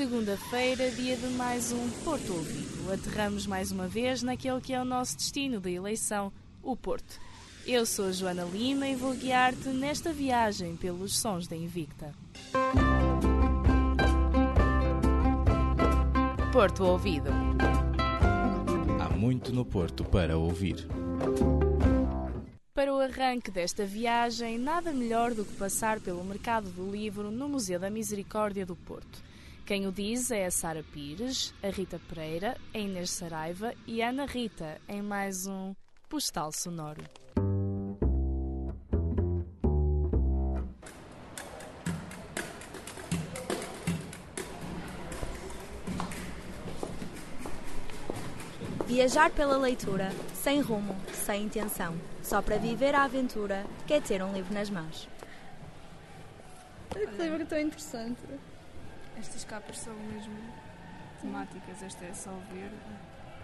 Segunda-feira, dia de mais um Porto Ouvido. Aterramos mais uma vez naquele que é o nosso destino da eleição, o Porto. Eu sou a Joana Lima e vou guiar-te nesta viagem pelos sons da Invicta. Porto Ouvido. Há muito no Porto para ouvir. Para o arranque desta viagem, nada melhor do que passar pelo mercado do livro no Museu da Misericórdia do Porto. Quem o diz é a Sara Pires, a Rita Pereira, a Inês Saraiva e a Ana Rita em mais um Postal Sonoro. Viajar pela leitura, sem rumo, sem intenção, só para viver a aventura, quer ter um livro nas mãos. Que livro tão interessante. Estas capas são mesmo temáticas. Esta é só verde,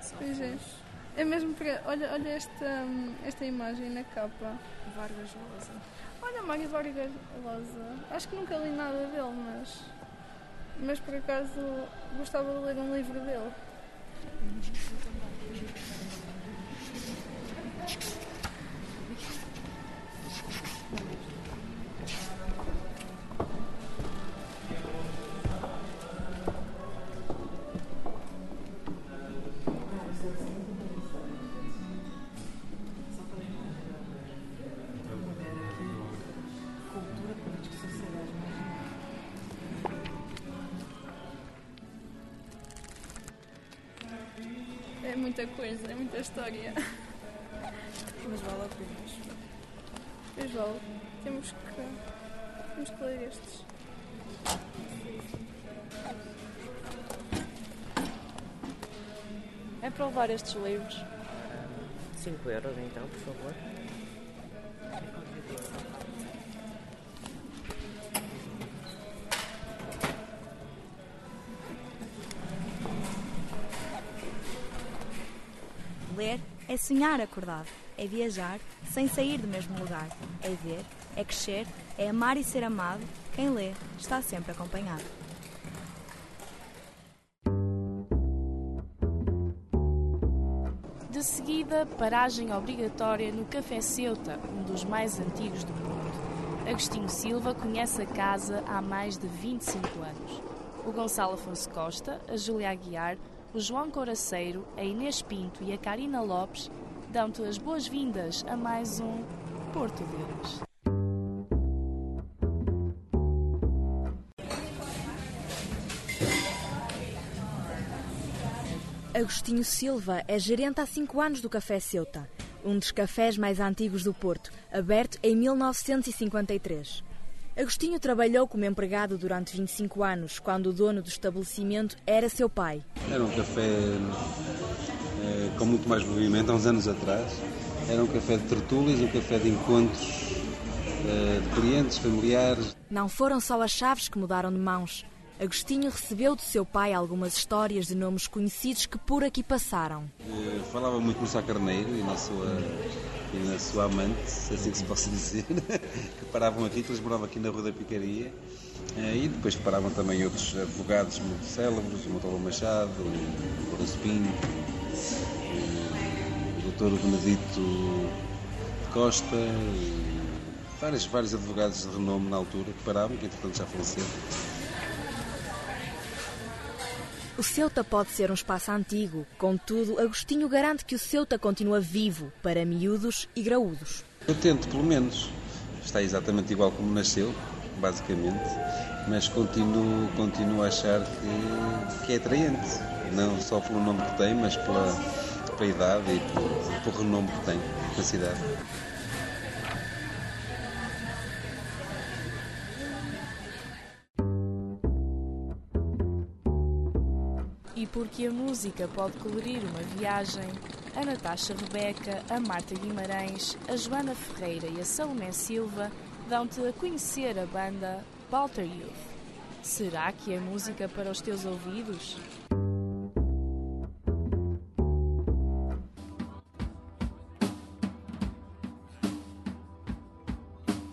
só Pois é. É mesmo para. Olha, olha esta, esta imagem na capa. Vargas Llosa. Olha, Mário Vargas Llosa. Acho que nunca li nada dele, mas. Mas por acaso gostava de ler um livro dele. É muita coisa, é muita história. Mas vale a pena. Pois vale, temos que. Temos que ler estes. É para levar estes livros. 5 euros então, por favor. É sonhar acordado, é viajar sem sair do mesmo lugar, é ver, é crescer, é amar e ser amado. Quem lê está sempre acompanhado. De seguida, paragem obrigatória no Café Ceuta, um dos mais antigos do mundo. Agostinho Silva conhece a casa há mais de 25 anos. O Gonçalo Afonso Costa, a Júlia Aguiar, o João Coraceiro, a Inês Pinto e a Karina Lopes dão-te as boas-vindas a mais um Porto deles. Agostinho Silva é gerente há 5 anos do Café Ceuta, um dos cafés mais antigos do Porto, aberto em 1953. Agostinho trabalhou como empregado durante 25 anos, quando o dono do estabelecimento era seu pai. Era um café eh, com muito mais movimento, há uns anos atrás. Era um café de tertúlias, um café de encontros eh, de clientes, familiares. Não foram só as chaves que mudaram de mãos. Agostinho recebeu do seu pai algumas histórias de nomes conhecidos que por aqui passaram. Eh, falava muito no Sá Carneiro e na sua, e na sua amante, se assim que se possa dizer, que paravam aqui, que eles moravam aqui na Rua da Picaria. Eh, e depois paravam também outros advogados muito célebres, o Montalvão Machado, o Lourenço Pinto, eh, o Dr. Benedito Costa, vários, vários advogados de renome na altura que paravam, que entretanto já faleceram. O Ceuta pode ser um espaço antigo, contudo, Agostinho garante que o Ceuta continua vivo para miúdos e graúdos. Eu tento, pelo menos. Está exatamente igual como nasceu, basicamente, mas continuo, continuo a achar que, que é atraente. Não só pelo nome que tem, mas pela, pela idade e pelo, pelo renome que tem na cidade. E porque a música pode colorir uma viagem, a Natasha Rebeca, a Marta Guimarães, a Joana Ferreira e a Salomé Silva dão-te a conhecer a banda Balter Youth. Será que é música para os teus ouvidos?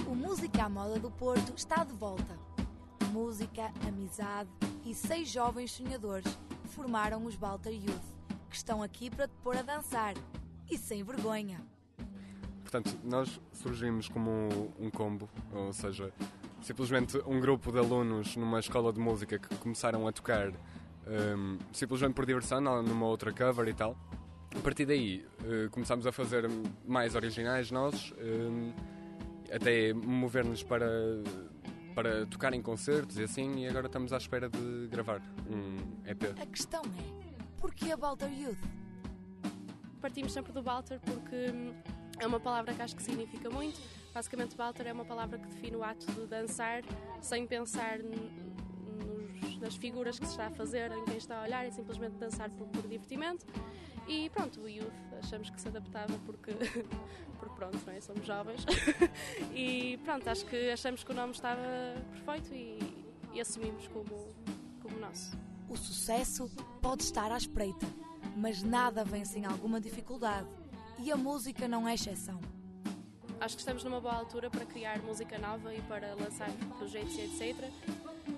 O Música à Moda do Porto está de volta. Música, amizade, e seis jovens sonhadores formaram os Balter Youth, que estão aqui para te pôr a dançar. E sem vergonha. Portanto, nós surgimos como um combo, ou seja, simplesmente um grupo de alunos numa escola de música que começaram a tocar um, simplesmente por diversão, numa outra cover e tal. A partir daí uh, começámos a fazer mais originais nós, um, até mover-nos para, para tocar em concertos e assim, e agora estamos à espera de gravar um EP. A questão é, porquê a Balter Youth? Partimos sempre do Balter porque é uma palavra que acho que significa muito. Basicamente, Balter é uma palavra que define o ato de dançar sem pensar nos, nas figuras que se está a fazer, em quem está a olhar, é simplesmente dançar por, por divertimento. E pronto, o Youth achamos que se adaptava porque, porque pronto, não é? somos jovens. e pronto, acho que achamos que o nome estava perfeito e, e assumimos como, como nosso. O sucesso pode estar à espreita, mas nada vem sem alguma dificuldade e a música não é exceção. Acho que estamos numa boa altura para criar música nova e para lançar projetos e etc.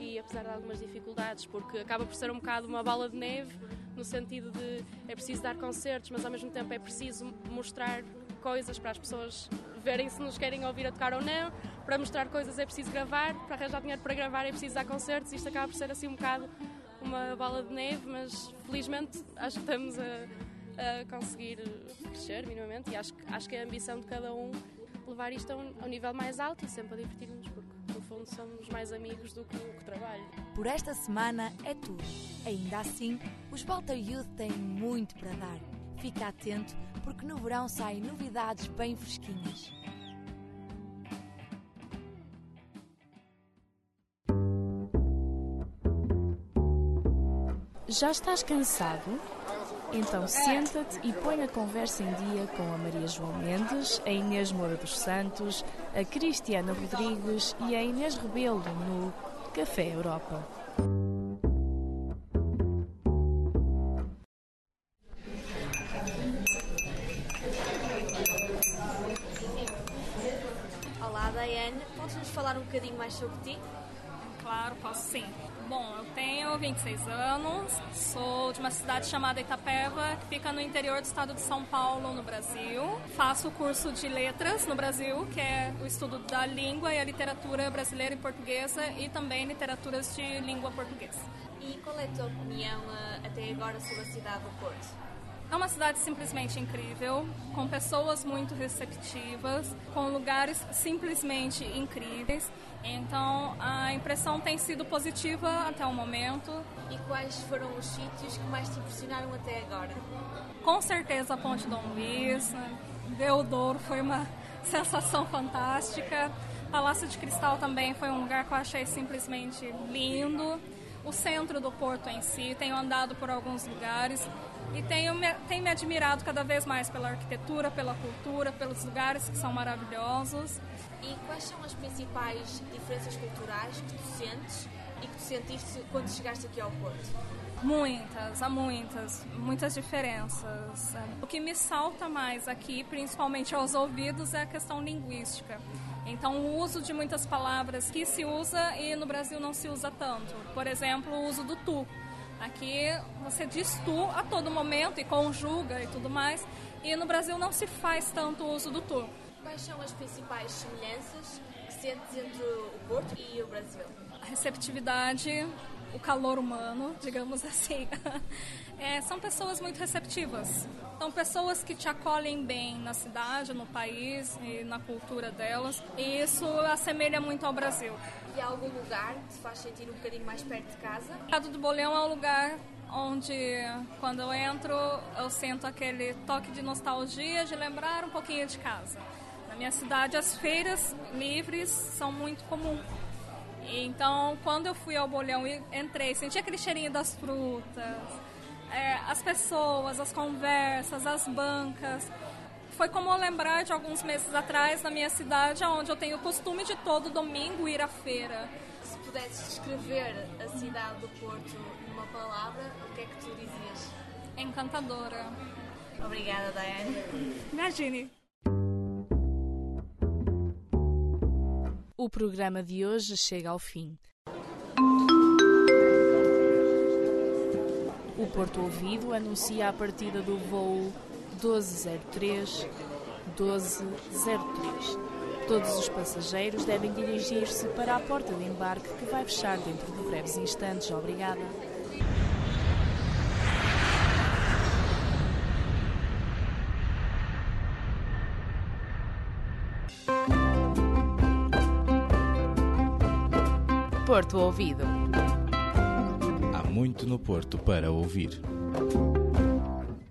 E apesar de algumas dificuldades, porque acaba por ser um bocado uma bola de neve, no sentido de é preciso dar concertos, mas ao mesmo tempo é preciso mostrar coisas para as pessoas verem se nos querem ouvir a tocar ou não. Para mostrar coisas é preciso gravar, para arranjar dinheiro para gravar é preciso dar concertos. Isto acaba por ser assim um bocado uma bola de neve, mas felizmente acho que estamos a a conseguir crescer minimamente e acho, acho que é a ambição de cada um levar isto a um, a um nível mais alto e sempre a divertir-nos, fundo somos mais amigos do que o que trabalho. Por esta semana é tudo. Ainda assim, os Balter Youth têm muito para dar. Fica atento, porque no verão saem novidades bem fresquinhas. Já estás cansado? Então senta-te e põe a conversa em dia com a Maria João Mendes, a Inês Moura dos Santos, a Cristiana Rodrigues e a Inês Rebelo no Café Europa. Olá, Daiane. Podes-nos falar um bocadinho mais sobre ti? Claro, posso sim. Bom, eu tenho 26 anos, sou de uma cidade chamada Itapeva, que fica no interior do estado de São Paulo, no Brasil. Faço o curso de letras no Brasil, que é o estudo da língua e a literatura brasileira e portuguesa, e também literaturas de língua portuguesa. E qual é a tua opinião eh, até agora sobre a cidade do Porto? É uma cidade simplesmente incrível, com pessoas muito receptivas, com lugares simplesmente incríveis. Então a impressão tem sido positiva até o momento. E quais foram os sítios que mais te impressionaram até agora? Com certeza a Ponte Dom Luiz, Deodoro foi uma sensação fantástica. Palácio de Cristal também foi um lugar que eu achei simplesmente lindo. O centro do Porto em si, tenho andado por alguns lugares e tenho me, tenho me admirado cada vez mais pela arquitetura, pela cultura, pelos lugares que são maravilhosos. E quais são as principais diferenças culturais que tu sentes e que tu sentiste quando chegaste aqui ao Porto? Muitas, há muitas, muitas diferenças. O que me salta mais aqui, principalmente aos ouvidos, é a questão linguística. Então, o uso de muitas palavras que se usa e no Brasil não se usa tanto. Por exemplo, o uso do tu. Aqui você diz tu a todo momento e conjuga e tudo mais. E no Brasil não se faz tanto uso do tu. Quais são as principais semelhanças que sentes entre o Porto e o Brasil? A receptividade, o calor humano, digamos assim. É, são pessoas muito receptivas. São pessoas que te acolhem bem na cidade, no país e na cultura delas. E isso assemelha muito ao Brasil. E há algum lugar que te faz sentir um bocadinho mais perto de casa? O Mercado do Bolhão é um lugar onde, quando eu entro, eu sinto aquele toque de nostalgia, de lembrar um pouquinho de casa. Na minha cidade, as feiras livres são muito comuns. Então, quando eu fui ao bolhão e entrei, senti aquele cheirinho das frutas, é, as pessoas, as conversas, as bancas. Foi como lembrar de alguns meses atrás na minha cidade, onde eu tenho o costume de todo domingo ir à feira. Se pudesses descrever a cidade do Porto numa palavra, o que é que tu dizias? Encantadora. Obrigada, Daiane. Imagine. O programa de hoje chega ao fim. O Porto Ouvido anuncia a partida do voo 1203 1203. Todos os passageiros devem dirigir-se para a porta de embarque que vai fechar dentro de breves instantes. Obrigada. Porto Ouvido. Há muito no Porto para ouvir.